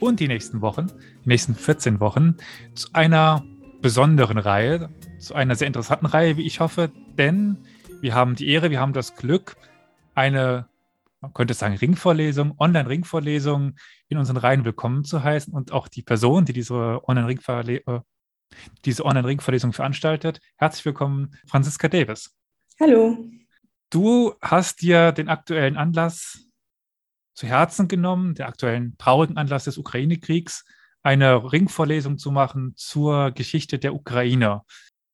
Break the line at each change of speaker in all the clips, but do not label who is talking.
und die nächsten Wochen, die nächsten 14 Wochen, zu einer besonderen Reihe, zu einer sehr interessanten Reihe, wie ich hoffe, denn wir haben die Ehre, wir haben das Glück, eine man könnte sagen, Ringvorlesung, Online-Ringvorlesung in unseren Reihen willkommen zu heißen und auch die Person, die diese Online-Ringvorlesung äh, diese Online-Ringvorlesung veranstaltet. Herzlich willkommen, Franziska Davis.
Hallo.
Du hast dir den aktuellen Anlass zu Herzen genommen, den aktuellen traurigen Anlass des Ukraine-Kriegs, eine Ringvorlesung zu machen zur Geschichte der Ukraine.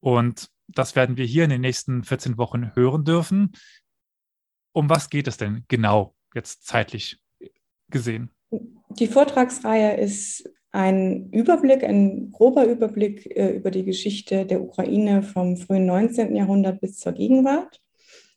Und das werden wir hier in den nächsten 14 Wochen hören dürfen. Um was geht es denn genau jetzt zeitlich gesehen?
Die Vortragsreihe ist ein Überblick, ein grober Überblick äh, über die Geschichte der Ukraine vom frühen 19. Jahrhundert bis zur Gegenwart.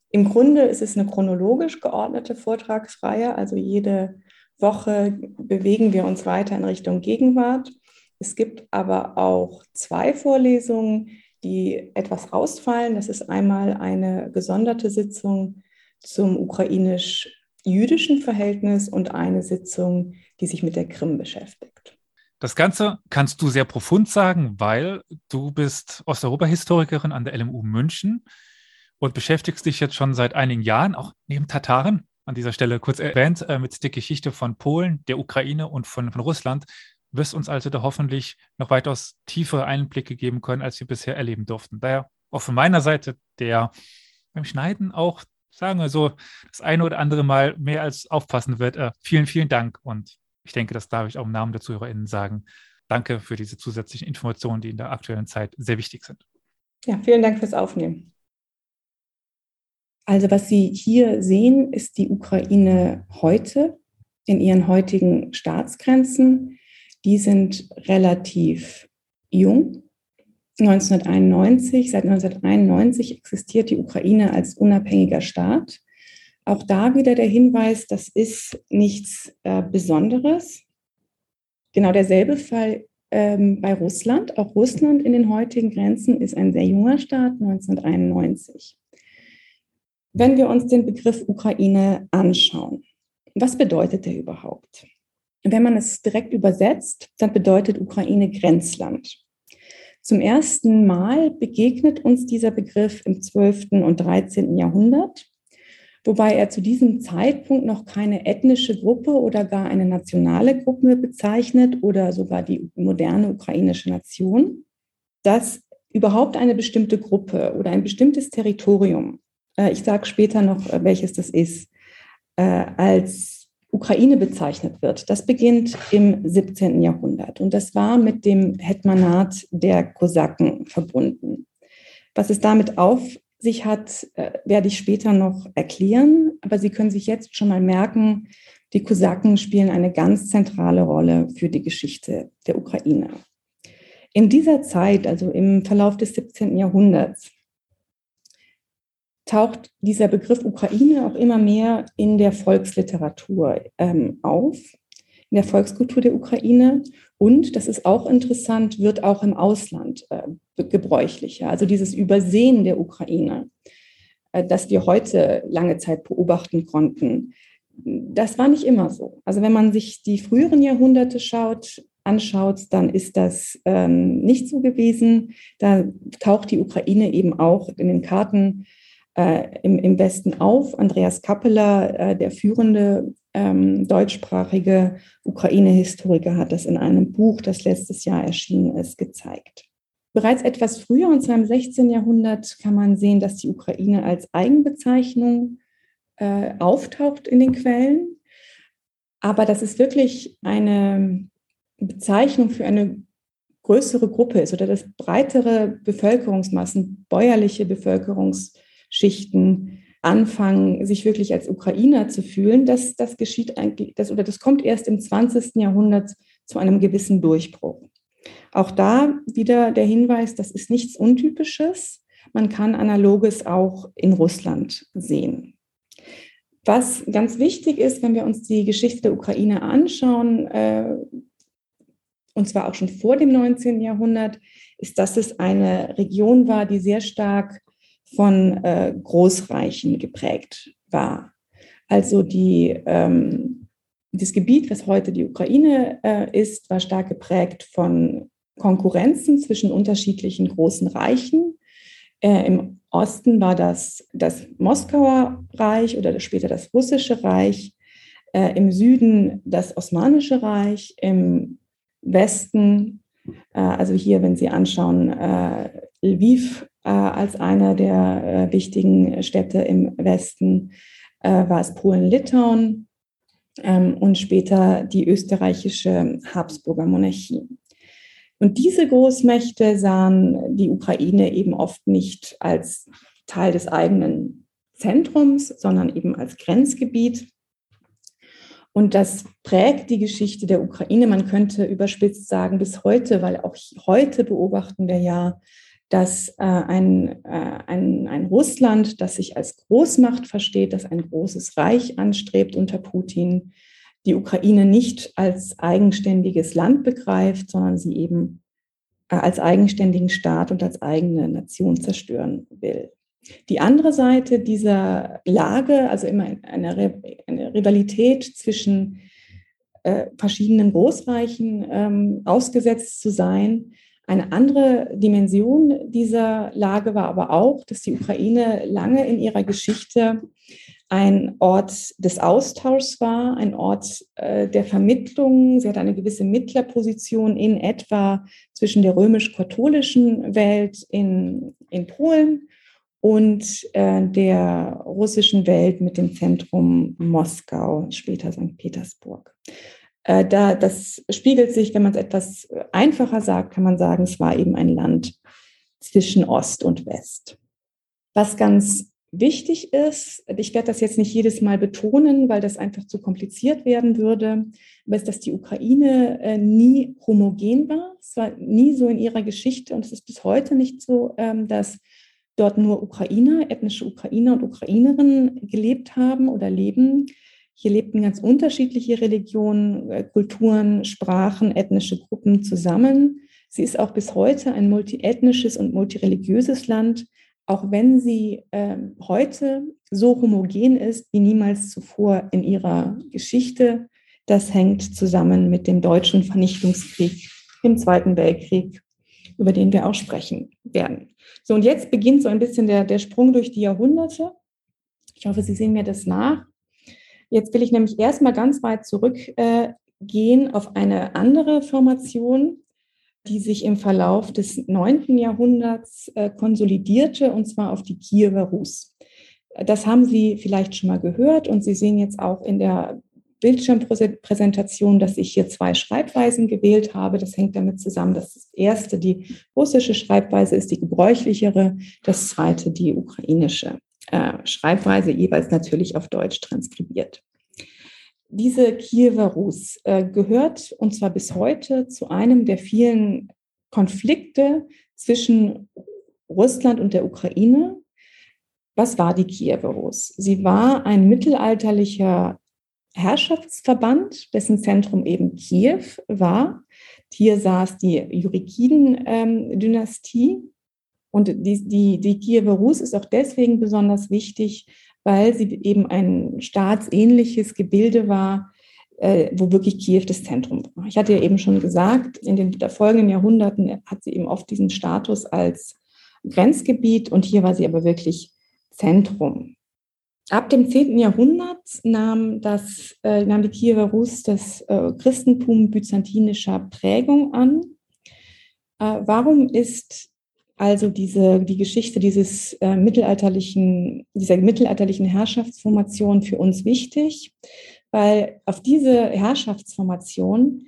Im Grunde ist es eine chronologisch geordnete Vortragsreihe, also jede Woche bewegen wir uns weiter in Richtung Gegenwart. Es gibt aber auch zwei Vorlesungen, die etwas rausfallen. Das ist einmal eine gesonderte Sitzung zum ukrainisch-jüdischen Verhältnis und eine Sitzung, die sich mit der Krim beschäftigt.
Das Ganze kannst du sehr profund sagen, weil du bist Osteuropa-Historikerin an der LMU München und beschäftigst dich jetzt schon seit einigen Jahren, auch neben Tataren, an dieser Stelle kurz erwähnt, äh, mit der Geschichte von Polen, der Ukraine und von, von Russland, wirst uns also da hoffentlich noch weitaus tiefere Einblicke geben können, als wir bisher erleben durften. Daher auch von meiner Seite, der beim Schneiden auch sagen wir so, das eine oder andere Mal mehr als aufpassen wird. Äh, vielen, vielen Dank. Und ich denke, das darf ich auch im Namen der ZuhörerInnen sagen. Danke für diese zusätzlichen Informationen, die in der aktuellen Zeit sehr wichtig sind.
Ja, vielen Dank fürs Aufnehmen. Also was Sie hier sehen, ist die Ukraine heute in ihren heutigen Staatsgrenzen. Die sind relativ jung. 1991, seit 1991 existiert die Ukraine als unabhängiger Staat. Auch da wieder der Hinweis, das ist nichts äh, Besonderes. Genau derselbe Fall ähm, bei Russland. Auch Russland in den heutigen Grenzen ist ein sehr junger Staat, 1991. Wenn wir uns den Begriff Ukraine anschauen, was bedeutet der überhaupt? Wenn man es direkt übersetzt, dann bedeutet Ukraine Grenzland. Zum ersten Mal begegnet uns dieser Begriff im 12. und 13. Jahrhundert, wobei er zu diesem Zeitpunkt noch keine ethnische Gruppe oder gar eine nationale Gruppe bezeichnet oder sogar die moderne ukrainische Nation, dass überhaupt eine bestimmte Gruppe oder ein bestimmtes Territorium, äh, ich sage später noch, äh, welches das ist, äh, als Ukraine bezeichnet wird, das beginnt im 17. Jahrhundert und das war mit dem Hetmanat der Kosaken verbunden. Was es damit auf sich hat, werde ich später noch erklären, aber Sie können sich jetzt schon mal merken, die Kosaken spielen eine ganz zentrale Rolle für die Geschichte der Ukraine. In dieser Zeit, also im Verlauf des 17. Jahrhunderts, taucht dieser Begriff Ukraine auch immer mehr in der Volksliteratur ähm, auf, in der Volkskultur der Ukraine. Und, das ist auch interessant, wird auch im Ausland äh, gebräuchlicher. Also dieses Übersehen der Ukraine, äh, das wir heute lange Zeit beobachten konnten, das war nicht immer so. Also wenn man sich die früheren Jahrhunderte schaut, anschaut, dann ist das ähm, nicht so gewesen. Da taucht die Ukraine eben auch in den Karten äh, im, im Westen auf. Andreas Kappeler, äh, der führende ähm, deutschsprachige Ukraine-Historiker, hat das in einem Buch, das letztes Jahr erschienen ist, gezeigt. Bereits etwas früher, und zwar im 16. Jahrhundert, kann man sehen, dass die Ukraine als Eigenbezeichnung äh, auftaucht in den Quellen. Aber dass es wirklich eine Bezeichnung für eine größere Gruppe ist oder dass breitere Bevölkerungsmassen, bäuerliche Bevölkerungsmassen, Schichten anfangen, sich wirklich als Ukrainer zu fühlen, das, das geschieht eigentlich, das, oder das kommt erst im 20. Jahrhundert zu einem gewissen Durchbruch. Auch da wieder der Hinweis, das ist nichts Untypisches. Man kann Analoges auch in Russland sehen. Was ganz wichtig ist, wenn wir uns die Geschichte der Ukraine anschauen, äh, und zwar auch schon vor dem 19. Jahrhundert, ist, dass es eine Region war, die sehr stark von äh, Großreichen geprägt war. Also die, ähm, das Gebiet, was heute die Ukraine äh, ist, war stark geprägt von Konkurrenzen zwischen unterschiedlichen großen Reichen. Äh, Im Osten war das das Moskauer Reich oder später das Russische Reich. Äh, Im Süden das Osmanische Reich. Im Westen, äh, also hier, wenn Sie anschauen, äh, Lviv als einer der äh, wichtigen Städte im Westen, war es Polen-Litauen ähm, und später die österreichische Habsburger Monarchie. Und diese Großmächte sahen die Ukraine eben oft nicht als Teil des eigenen Zentrums, sondern eben als Grenzgebiet. Und das prägt die Geschichte der Ukraine. Man könnte überspitzt sagen, bis heute, weil auch heute beobachten wir ja, dass äh, ein, äh, ein, ein Russland, das sich als Großmacht versteht, das ein großes Reich anstrebt unter Putin, die Ukraine nicht als eigenständiges Land begreift, sondern sie eben äh, als eigenständigen Staat und als eigene Nation zerstören will. Die andere Seite dieser Lage, also immer eine, eine Rivalität zwischen äh, verschiedenen Großreichen ähm, ausgesetzt zu sein. Eine andere Dimension dieser Lage war aber auch, dass die Ukraine lange in ihrer Geschichte ein Ort des Austauschs war, ein Ort äh, der Vermittlung. Sie hat eine gewisse Mittlerposition in etwa zwischen der römisch-katholischen Welt in, in Polen und äh, der russischen Welt mit dem Zentrum Moskau, später St. Petersburg. Äh, da, das spiegelt sich, wenn man es etwas einfacher sagt, kann man sagen, es war eben ein Land zwischen Ost und West. Was ganz wichtig ist, ich werde das jetzt nicht jedes Mal betonen, weil das einfach zu kompliziert werden würde, aber ist, dass die Ukraine äh, nie homogen war. Es war nie so in ihrer Geschichte und es ist bis heute nicht so, ähm, dass dort nur Ukrainer, ethnische Ukrainer und Ukrainerinnen gelebt haben oder leben. Hier lebten ganz unterschiedliche Religionen, äh, Kulturen, Sprachen, ethnische Gruppen zusammen. Sie ist auch bis heute ein multiethnisches und multireligiöses Land auch wenn sie äh, heute so homogen ist wie niemals zuvor in ihrer Geschichte. Das hängt zusammen mit dem deutschen Vernichtungskrieg im Zweiten Weltkrieg, über den wir auch sprechen werden. So, und jetzt beginnt so ein bisschen der, der Sprung durch die Jahrhunderte. Ich hoffe, Sie sehen mir das nach. Jetzt will ich nämlich erstmal ganz weit zurückgehen äh, auf eine andere Formation, die sich im Verlauf des 9. Jahrhunderts äh, konsolidierte, und zwar auf die Kiewer Rus. Das haben Sie vielleicht schon mal gehört und Sie sehen jetzt auch in der Bildschirmpräsentation, dass ich hier zwei Schreibweisen gewählt habe. Das hängt damit zusammen, dass das erste die russische Schreibweise ist, die gebräuchlichere, das zweite die ukrainische äh, Schreibweise, jeweils natürlich auf Deutsch transkribiert. Diese Kiewer Rus äh, gehört, und zwar bis heute, zu einem der vielen Konflikte zwischen Russland und der Ukraine. Was war die Kiewer Rus? Sie war ein mittelalterlicher Herrschaftsverband, dessen Zentrum eben Kiew war. Hier saß die Jurikiden-Dynastie. Ähm, und die, die, die Kiewer Rus ist auch deswegen besonders wichtig, weil sie eben ein staatsähnliches Gebilde war, äh, wo wirklich Kiew das Zentrum war. Ich hatte ja eben schon gesagt, in den folgenden Jahrhunderten hat sie eben oft diesen Status als Grenzgebiet und hier war sie aber wirklich Zentrum. Ab dem 10. Jahrhundert nahm, das, äh, nahm die Kiewer Rus das äh, Christentum byzantinischer Prägung an. Äh, warum ist also diese, die Geschichte dieses äh, mittelalterlichen, dieser mittelalterlichen Herrschaftsformation für uns wichtig, weil auf diese Herrschaftsformation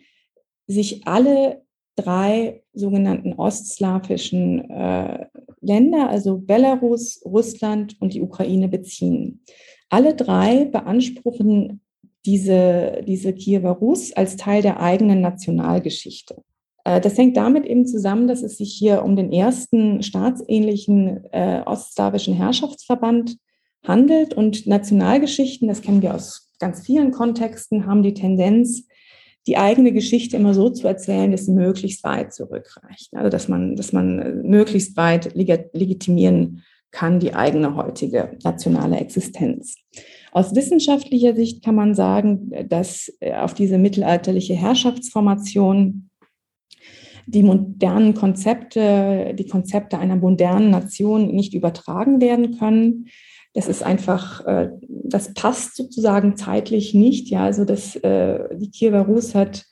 sich alle drei sogenannten ostslawischen äh, Länder, also Belarus, Russland und die Ukraine beziehen. Alle drei beanspruchen diese, diese Kiewer Rus als Teil der eigenen Nationalgeschichte. Äh, das hängt damit eben zusammen, dass es sich hier um den ersten staatsähnlichen äh, ostslawischen Herrschaftsverband handelt und Nationalgeschichten, das kennen wir aus ganz vielen Kontexten, haben die Tendenz, die eigene Geschichte immer so zu erzählen, dass sie möglichst weit zurückreicht. Also dass man, dass man äh, möglichst weit legitimieren kann die eigene heutige nationale Existenz. Aus wissenschaftlicher Sicht kann man sagen, dass äh, auf diese mittelalterliche Herrschaftsformation die modernen Konzepte, die Konzepte einer modernen Nation nicht übertragen werden können. Das ist einfach, äh, das passt sozusagen zeitlich nicht. Ja, also das, äh, die Kiewer Rus hat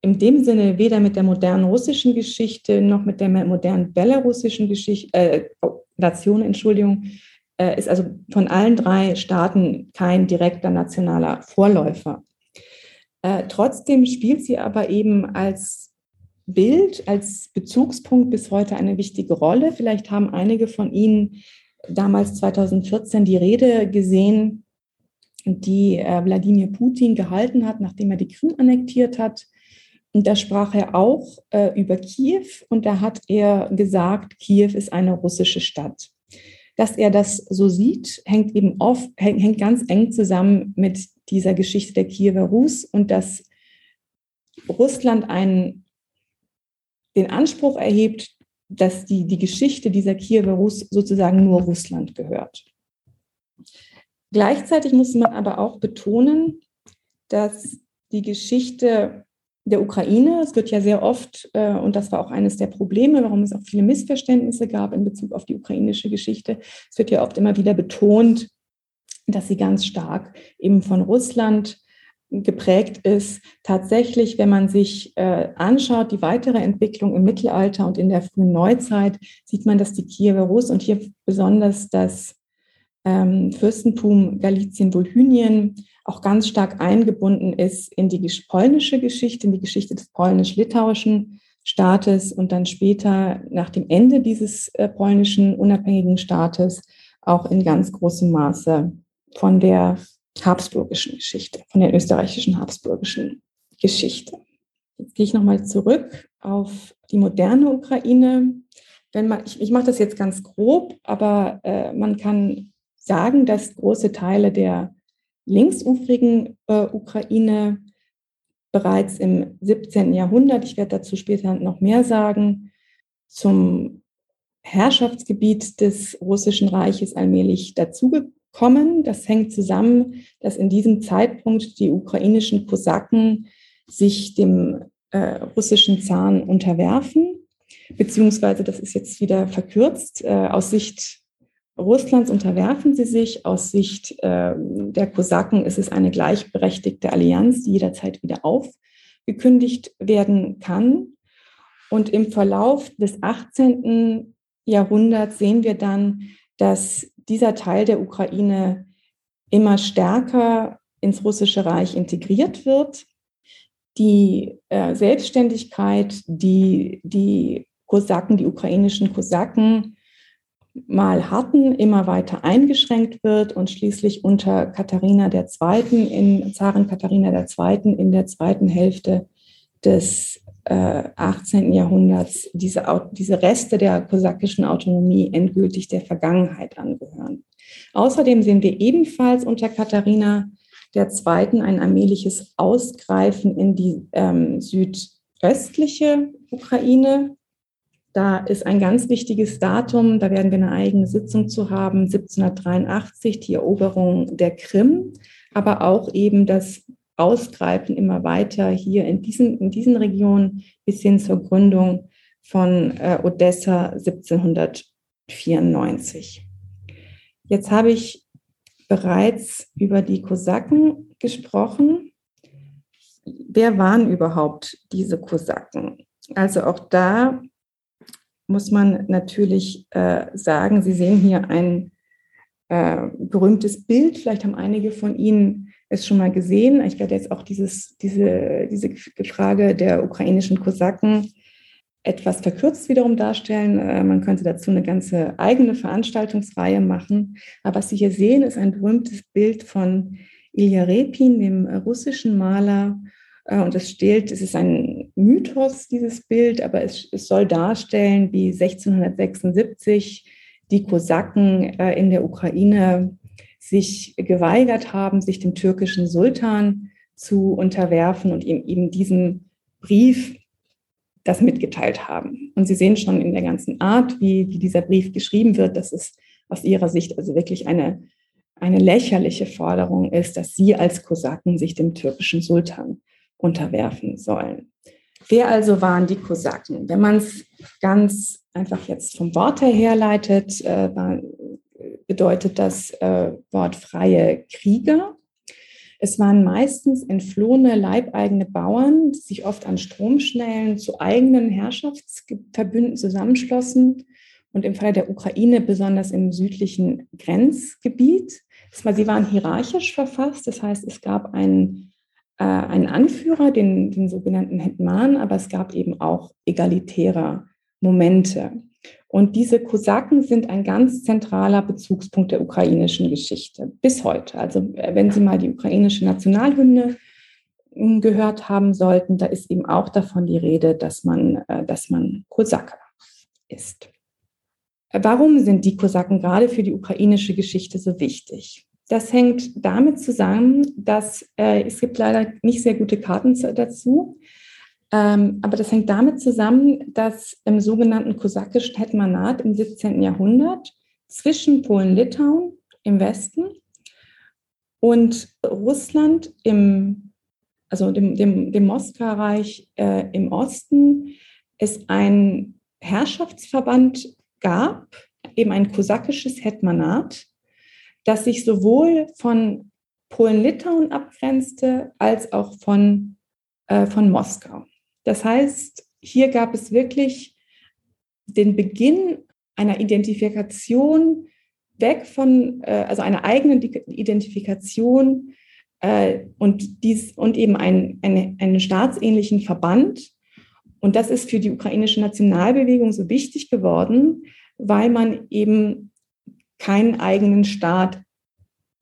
in dem Sinne weder mit der modernen russischen Geschichte noch mit der modernen belarussischen Geschichte, äh, Nation, Entschuldigung, äh, ist also von allen drei Staaten kein direkter nationaler Vorläufer. Äh, trotzdem spielt sie aber eben als Bild, als Bezugspunkt bis heute eine wichtige Rolle. Vielleicht haben einige von Ihnen damals 2014 die Rede gesehen, die äh, Wladimir Putin gehalten hat, nachdem er die Krim annektiert hat. Und da sprach er auch äh, über Kiew und da hat er gesagt, Kiew ist eine russische Stadt. Dass er das so sieht, hängt eben oft, hängt, hängt ganz eng zusammen mit dieser Geschichte der Kiewer Rus und dass Russland einen, den Anspruch erhebt, dass die, die Geschichte dieser Kiewer Rus sozusagen nur Russland gehört. Gleichzeitig muss man aber auch betonen, dass die Geschichte der Ukraine. Es wird ja sehr oft, äh, und das war auch eines der Probleme, warum es auch viele Missverständnisse gab in Bezug auf die ukrainische Geschichte. Es wird ja oft immer wieder betont, dass sie ganz stark eben von Russland geprägt ist. Tatsächlich, wenn man sich äh, anschaut, die weitere Entwicklung im Mittelalter und in der frühen Neuzeit, sieht man, dass die Kiewer Rus und hier besonders das ähm, Fürstentum Galizien-Volhynien auch ganz stark eingebunden ist in die polnische Geschichte, in die Geschichte des polnisch-litauischen Staates und dann später nach dem Ende dieses äh, polnischen unabhängigen Staates auch in ganz großem Maße von der habsburgischen Geschichte, von der österreichischen habsburgischen Geschichte. Jetzt gehe ich nochmal zurück auf die moderne Ukraine. Wenn man, ich, ich mache das jetzt ganz grob, aber äh, man kann sagen, dass große Teile der linksufrigen äh, Ukraine bereits im 17. Jahrhundert, ich werde dazu später noch mehr sagen, zum Herrschaftsgebiet des Russischen Reiches allmählich dazugekommen. Das hängt zusammen, dass in diesem Zeitpunkt die ukrainischen Kosaken sich dem äh, russischen Zahn unterwerfen, beziehungsweise das ist jetzt wieder verkürzt äh, aus Sicht Russlands unterwerfen sie sich. Aus Sicht äh, der Kosaken ist es eine gleichberechtigte Allianz, die jederzeit wieder aufgekündigt werden kann. Und im Verlauf des 18. Jahrhunderts sehen wir dann, dass dieser Teil der Ukraine immer stärker ins russische Reich integriert wird. Die äh, Selbstständigkeit, die die Kosaken, die ukrainischen Kosaken mal hatten, immer weiter eingeschränkt wird und schließlich unter Katharina II., in Zarin Katharina II. in der zweiten Hälfte des äh, 18. Jahrhunderts diese, diese Reste der kosakischen Autonomie endgültig der Vergangenheit angehören. Außerdem sehen wir ebenfalls unter Katharina II. ein allmähliches Ausgreifen in die ähm, südöstliche Ukraine, da ist ein ganz wichtiges Datum, da werden wir eine eigene Sitzung zu haben, 1783, die Eroberung der Krim, aber auch eben das Ausgreifen immer weiter hier in diesen, in diesen Regionen bis hin zur Gründung von äh, Odessa 1794. Jetzt habe ich bereits über die Kosaken gesprochen. Wer waren überhaupt diese Kosaken? Also auch da muss man natürlich äh, sagen, Sie sehen hier ein äh, berühmtes Bild. Vielleicht haben einige von Ihnen es schon mal gesehen. Ich werde jetzt auch dieses, diese, diese Frage der ukrainischen Kosaken etwas verkürzt wiederum darstellen. Äh, man könnte dazu eine ganze eigene Veranstaltungsreihe machen. Aber was Sie hier sehen, ist ein berühmtes Bild von Ilya Repin, dem russischen Maler, Äh, und es steht, es ist ein Mythos, dieses Bild, aber es, es soll darstellen, wie 1676 die Kosaken äh, in der Ukraine sich geweigert haben, sich dem türkischen Sultan zu unterwerfen und ihm eben diesen Brief das mitgeteilt haben. Und Sie sehen schon in der ganzen Art, wie, wie dieser Brief geschrieben wird, dass es aus Ihrer Sicht also wirklich eine, eine lächerliche Forderung ist, dass Sie als Kosaken sich dem türkischen Sultan unterwerfen sollen. Wer also waren die Kosaken? Wenn man es ganz einfach jetzt vom Wort her herleitet, äh, bedeutet das äh, Wort freie Krieger. Es waren meistens entflohene leibeigene Bauern, die sich oft an Stromschnellen zu eigenen Herrschaftsverbünden zusammenschlossen und im Fall der Ukraine besonders im südlichen Grenzgebiet. Sie waren hierarchisch verfasst, das heißt, es gab einen, äh, einen Anführer, den, den sogenannten Hetman, aber es gab eben auch egalitäre Momente. Und diese Kosaken sind ein ganz zentraler Bezugspunkt der ukrainischen Geschichte bis heute. Also äh, wenn Sie mal die ukrainische Nationalhymne hm, gehört haben sollten, da ist eben auch davon die Rede, dass man, äh, dass man Kosake ist. Warum sind die Kosaken gerade für die ukrainische Geschichte so wichtig? Das hängt damit zusammen, dass äh, es gibt leider nicht sehr gute Karten dazu. Ähm, aber das hängt damit zusammen, dass im sogenannten kosakischen Hetmanat im 17. Jahrhundert zwischen Polen-Litauen im Westen und Russland im, also dem, dem, dem Moskaureich äh, im Osten es ein Herrschaftsverband gab, eben ein kosakisches Hetmanat, das sich sowohl von Polen-Litauen abgrenzte als auch von, äh, von Moskau. Das heißt, hier gab es wirklich den Beginn einer Identifikation weg von, äh, also einer eigenen Identifikation äh, und, dies, und eben ein, eine, einen staatsähnlichen Verband. Und das ist für die ukrainische Nationalbewegung so wichtig geworden, weil man eben keinen eigenen Staat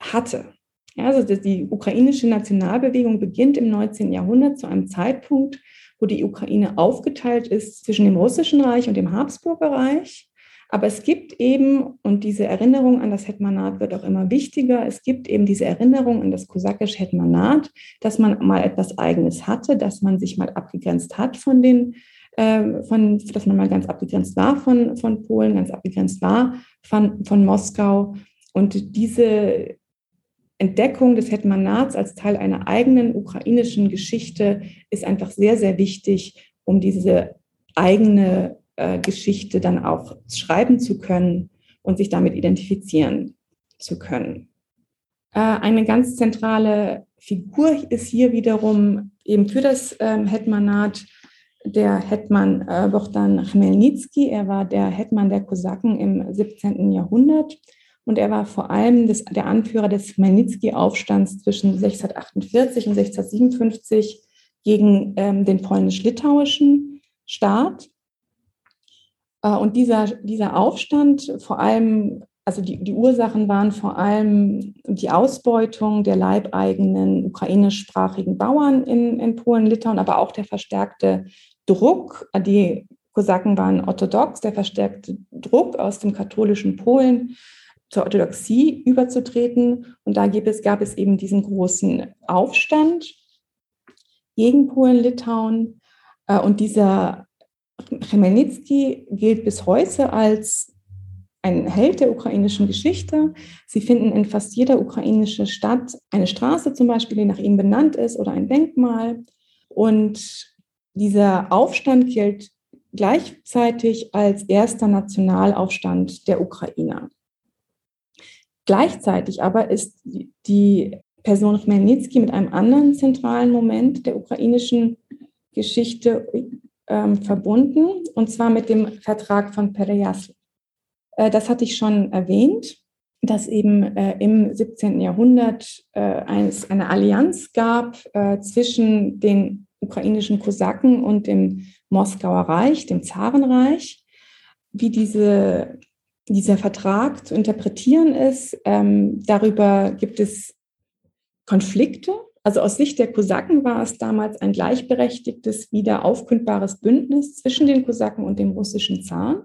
hatte. Ja, also die ukrainische Nationalbewegung beginnt im 19. Jahrhundert zu einem Zeitpunkt, wo die Ukraine aufgeteilt ist zwischen dem Russischen Reich und dem Habsburger Reich. Aber es gibt eben, und diese Erinnerung an das Hetmanat wird auch immer wichtiger, es gibt eben diese Erinnerung an das kosakische Hetmanat, dass man mal etwas Eigenes hatte, dass man sich mal abgegrenzt hat von den, äh, von, dass man mal ganz abgegrenzt war von, von Polen, ganz abgegrenzt war von, von Moskau. Und diese Entdeckung des Hetmanats als Teil einer eigenen ukrainischen Geschichte ist einfach sehr, sehr wichtig, um diese eigene äh, Geschichte dann auch schreiben zu können und sich damit identifizieren zu können. Äh, eine ganz zentrale Figur ist hier wiederum eben für das ähm, Hetmanat der Hetman äh, Bogdan Chmelnytsky. Er war der Hetman der Kosaken im 17. Jahrhundert und er war vor allem das, der Anführer des Chmelnytsky-Aufstands zwischen 1648 und 1657 gegen ähm, den polnisch-litauischen Staat. Äh, und dieser, dieser Aufstand, vor allem, also die, die Ursachen waren vor allem die Ausbeutung der leibeigenen ukrainischsprachigen Bauern in, in Polen, Litauen, aber auch der verstärkte Druck. Die Kosaken waren orthodox, der verstärkte Druck aus dem katholischen Polen zur Orthodoxie überzutreten. Und da gab es, gab es eben diesen großen Aufstand gegen Polen-Litauen. Äh, und dieser Chmelnytsky gilt bis heute als ein Held der ukrainischen Geschichte. Sie finden in fast jeder ukrainischen Stadt eine Straße zum Beispiel, die nach ihm benannt ist oder ein Denkmal. Und dieser Aufstand gilt gleichzeitig als erster Nationalaufstand der Ukrainer. Gleichzeitig aber ist die Person Chmelnytsky mit einem anderen zentralen Moment der ukrainischen Geschichte ähm, verbunden, und zwar mit dem Vertrag von Pereyasl. Äh, das hatte ich schon erwähnt, dass eben äh, im 17. Jahrhundert äh, eins, eine Allianz gab äh, zwischen den ukrainischen Kosaken und dem Moskauer Reich, dem Zarenreich. Wie diese dieser Vertrag zu interpretieren ist. Ähm, darüber gibt es Konflikte. Also aus Sicht der Kosaken war es damals ein gleichberechtigtes, wieder aufkündbares Bündnis zwischen den Kosaken und dem russischen Zaren.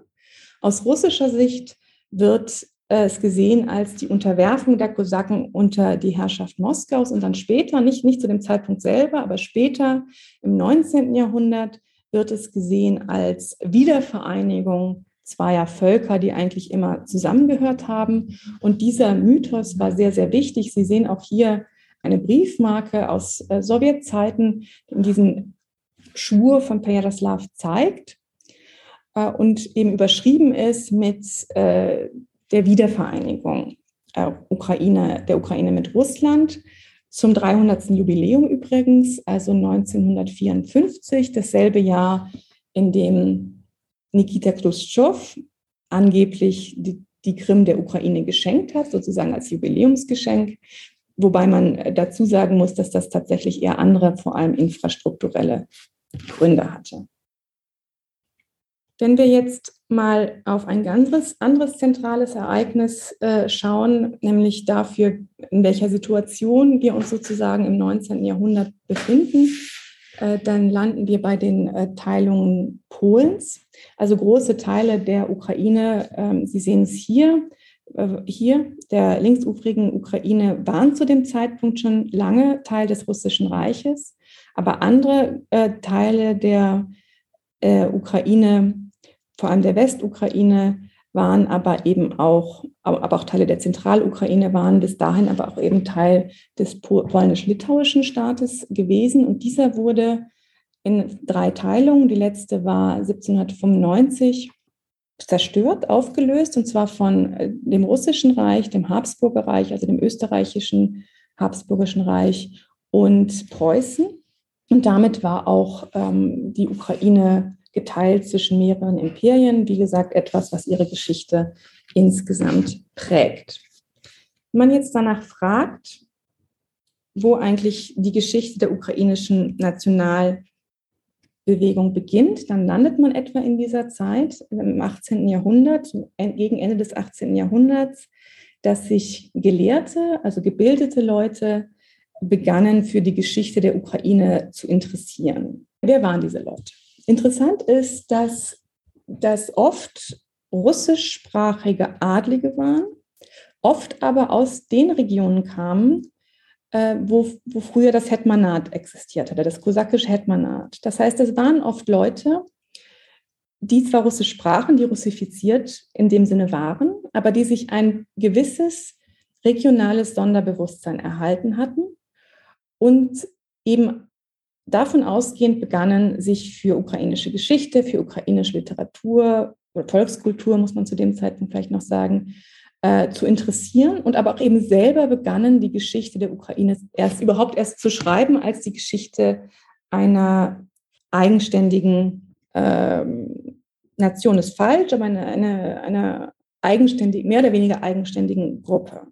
Aus russischer Sicht wird es gesehen als die Unterwerfung der Kosaken unter die Herrschaft Moskaus und dann später, nicht, nicht zu dem Zeitpunkt selber, aber später im 19. Jahrhundert wird es gesehen als Wiedervereinigung zweier Völker, die eigentlich immer zusammengehört haben. Und dieser Mythos war sehr, sehr wichtig. Sie sehen auch hier eine Briefmarke aus äh, Sowjetzeiten, die diesen Schwur von Pejaroslav zeigt äh, und eben überschrieben ist mit äh, der Wiedervereinigung Ukraine, der Ukraine mit Russland. Zum 300. Jubiläum übrigens, also 1954, dasselbe Jahr, in dem Nikita Khrushchev angeblich die, die Krim der Ukraine geschenkt hat, sozusagen als Jubiläumsgeschenk. Wobei man dazu sagen muss, dass das tatsächlich eher andere, vor allem infrastrukturelle Gründe hatte. Wenn wir jetzt mal auf ein anderes, anderes zentrales Ereignis äh, schauen, nämlich dafür, in welcher Situation wir uns sozusagen im 19. Jahrhundert befinden, äh, dann landen wir bei den äh, Teilungen Polens. Also große Teile der Ukraine, ähm, Sie sehen es hier, äh, hier, der linksufrigen Ukraine, waren zu dem Zeitpunkt schon lange Teil des Russischen Reiches, aber andere Teile der Ukraine vor allem der Westukraine, waren aber eben auch, aber auch Teile der Zentralukraine waren bis dahin aber auch eben Teil des polnisch-litauischen Staates gewesen. Und dieser wurde in drei Teilungen, die letzte war 1795, zerstört, aufgelöst, und zwar von äh, dem russischen Reich, dem Habsburger Reich, also dem österreichischen Habsburgischen Reich und Preußen. Und damit war auch ähm, die Ukraine geteilt zwischen mehreren Imperien. Wie gesagt, etwas, was ihre Geschichte insgesamt prägt. Wenn man jetzt danach fragt, wo eigentlich die Geschichte der ukrainischen Nationalbewegung beginnt, dann landet man etwa in dieser Zeit im 18. Jahrhundert, gegen Ende des 18. Jahrhunderts, dass sich Gelehrte, also gebildete Leute, begannen für die Geschichte der Ukraine zu interessieren. Wer waren diese Leute? Interessant ist, dass das oft russischsprachige Adlige waren, oft aber aus den Regionen kamen, äh, wo, wo früher das Hetmanat existiert hatte, das kosakische Hetmanat. Das heißt, es waren oft Leute, die zwar Russisch sprachen, die russifiziert in dem Sinne waren, aber die sich ein gewisses regionales Sonderbewusstsein erhalten hatten und eben davon ausgehend begannen, sich für ukrainische Geschichte, für ukrainische Literatur oder Volkskultur, muss man zu dem Zeitpunkt vielleicht noch sagen, äh, zu interessieren und aber auch eben selber begannen, die Geschichte der Ukraine erst überhaupt erst zu schreiben, als die Geschichte einer eigenständigen ähm, Nation ist falsch, aber eine, eine, eine eigenständig, mehr oder weniger eigenständigen Gruppe.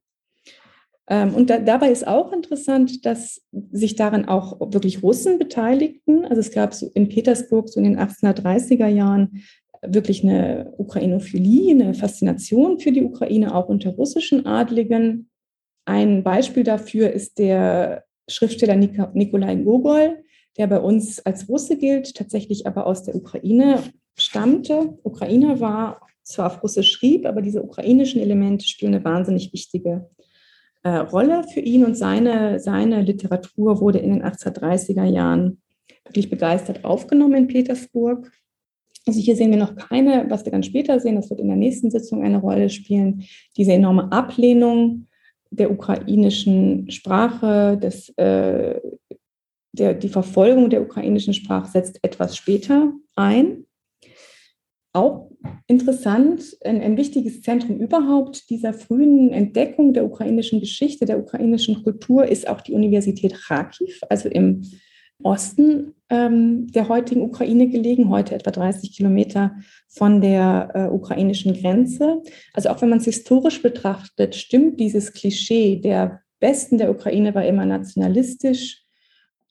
Ähm, und da, dabei ist auch interessant, dass sich daran auch wirklich Russen beteiligten. Also es gab so in Petersburg so in den 1830er Jahren wirklich eine Ukrainophilie, eine Faszination für die Ukraine, auch unter russischen Adligen. Ein Beispiel dafür ist der Schriftsteller Nik Nikolai Gogol, der bei uns als Russe gilt, tatsächlich aber aus der Ukraine stammte, Ukrainer war, zwar auf Russisch schrieb, aber diese ukrainischen Elemente spielen eine wahnsinnig wichtige äh, Rolle für ihn und seine, seine Literatur wurde in den 1830er Jahren wirklich begeistert aufgenommen in Petersburg. Also hier sehen wir noch keine, was wir dann später sehen, das wird in der nächsten Sitzung eine Rolle spielen, diese enorme Ablehnung der ukrainischen Sprache, des, äh, der, die Verfolgung der ukrainischen Sprache setzt etwas später ein. Auch interessant, ein, ein, wichtiges Zentrum überhaupt dieser frühen Entdeckung der ukrainischen Geschichte, der ukrainischen Kultur ist auch die Universität Kharkiv, also im Osten ähm, der heutigen Ukraine gelegen, heute etwa 30 Kilometer von der äh, ukrainischen Grenze. Also auch wenn man es historisch betrachtet, stimmt dieses Klischee, der Westen der Ukraine war immer nationalistisch,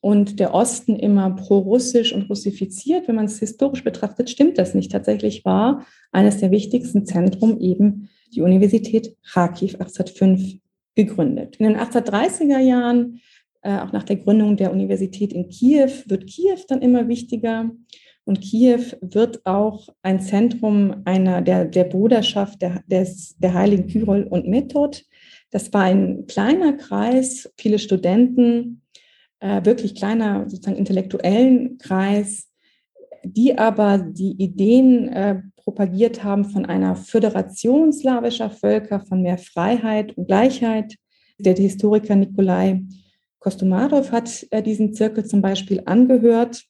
und der Osten immer pro-russisch und russifiziert. Wenn man es historisch betrachtet, stimmt das nicht. Tatsächlich war eines der wichtigsten Zentren eben die Universität Kharkiv 1805 gegründet. In den 1830er Jahren äh, auch nach der Gründung der Universität in Kiew wird Kiew dann immer wichtiger. Und Kiew wird auch ein Zentrum einer der, der Bruderschaft der, des, der Heiligen Kyrol und Method. Das war ein kleiner Kreis, viele Studenten, äh, wirklich kleiner sozusagen intellektuellen Kreis, die aber die Ideen äh, propagiert haben von einer Föderation slawischer Völker, von mehr Freiheit und Gleichheit. Der Historiker Nikolai Kostomarow hat äh, diesen Zirkel zum Beispiel angehört.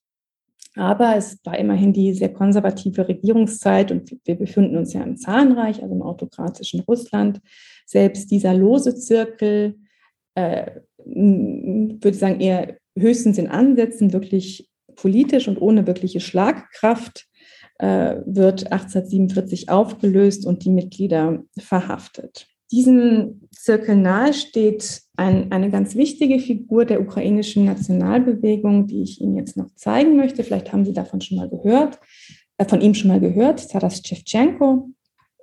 Aber es war immerhin die sehr konservative Regierungszeit und wir befinden uns ja im Zahnreich, also im autokratischen Russland. Selbst dieser lose Zirkel, äh, würde ich sagen, eher höchstens in Ansätzen wirklich politisch und ohne wirkliche Schlagkraft, äh, wird 1847 aufgelöst und die Mitglieder verhaftet. Diesem Zirkel nahe steht ein, eine ganz wichtige Figur der ukrainischen Nationalbewegung, die ich Ihnen jetzt noch zeigen möchte. Vielleicht haben Sie davon schon mal gehört, äh, von ihm schon mal gehört, Taras Shevchenko.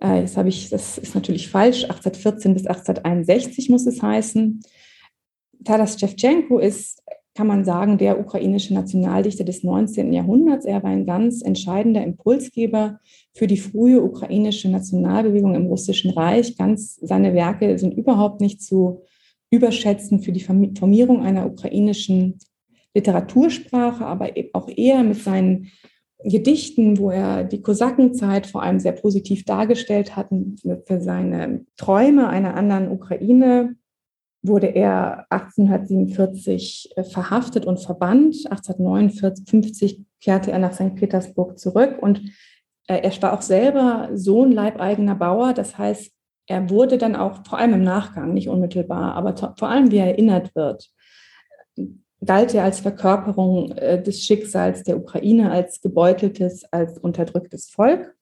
Äh, jetzt das ist natürlich falsch, 1814 bis 1861 muss es heißen. Taras Shevchenko ist kann man sagen, der ukrainische Nationaldichter des 19. Jahrhunderts. Er war ein ganz entscheidender Impulsgeber für die frühe ukrainische Nationalbewegung im Russischen Reich. Ganz seine Werke sind überhaupt nicht zu überschätzen für die Formierung einer ukrainischen Literatursprache, aber auch eher mit seinen Gedichten, wo er die Kosakenzeit vor allem sehr positiv dargestellt hat, für seine Träume einer anderen Ukraine wurde er 1847 äh, verhaftet und verbannt. 1859 kehrte er nach St. Petersburg zurück und äh, er war auch selber Sohn leibeigener Bauer. Das heißt, er wurde dann auch vor allem im Nachgang, nicht unmittelbar, aber vor allem wie er erinnert wird, galt er als Verkörperung äh, des Schicksals der Ukraine, als gebeuteltes, als unterdrücktes Volk.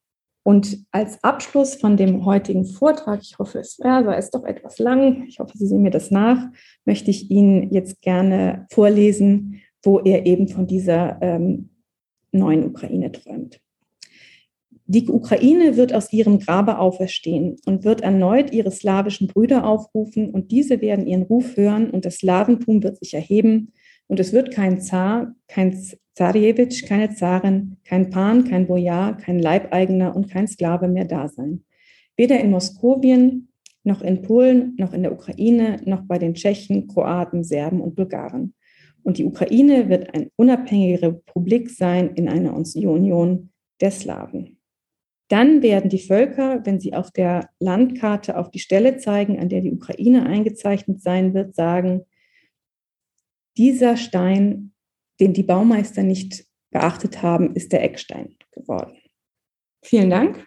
Und als Abschluss von dem heutigen Vortrag, ich hoffe, es ja, war es doch etwas lang, ich hoffe, Sie sehen mir das nach, möchte ich Ihnen jetzt gerne vorlesen, wo er eben von dieser ähm, neuen Ukraine träumt. Die Ukraine wird aus ihrem Grabe auferstehen und wird erneut ihre slawischen Brüder aufrufen und diese werden ihren Ruf hören und das Slawentum wird sich erheben und es wird kein Zar, kein Zarjewitsch, keine Zarin, kein Pan, kein Bojar, kein Leibeigener und kein Sklave mehr da sein. Weder in Moskowien, noch in Polen, noch in der Ukraine, noch bei den Tschechen, Kroaten, Serben und Bulgaren. Und die Ukraine wird eine unabhängige Republik sein in einer Union der Slawen. Dann werden die Völker, wenn sie auf der Landkarte auf die Stelle zeigen, an der die Ukraine eingezeichnet sein wird, sagen, dieser Stein den die Baumeister nicht beachtet haben, ist der Eckstein geworden. Vielen Dank.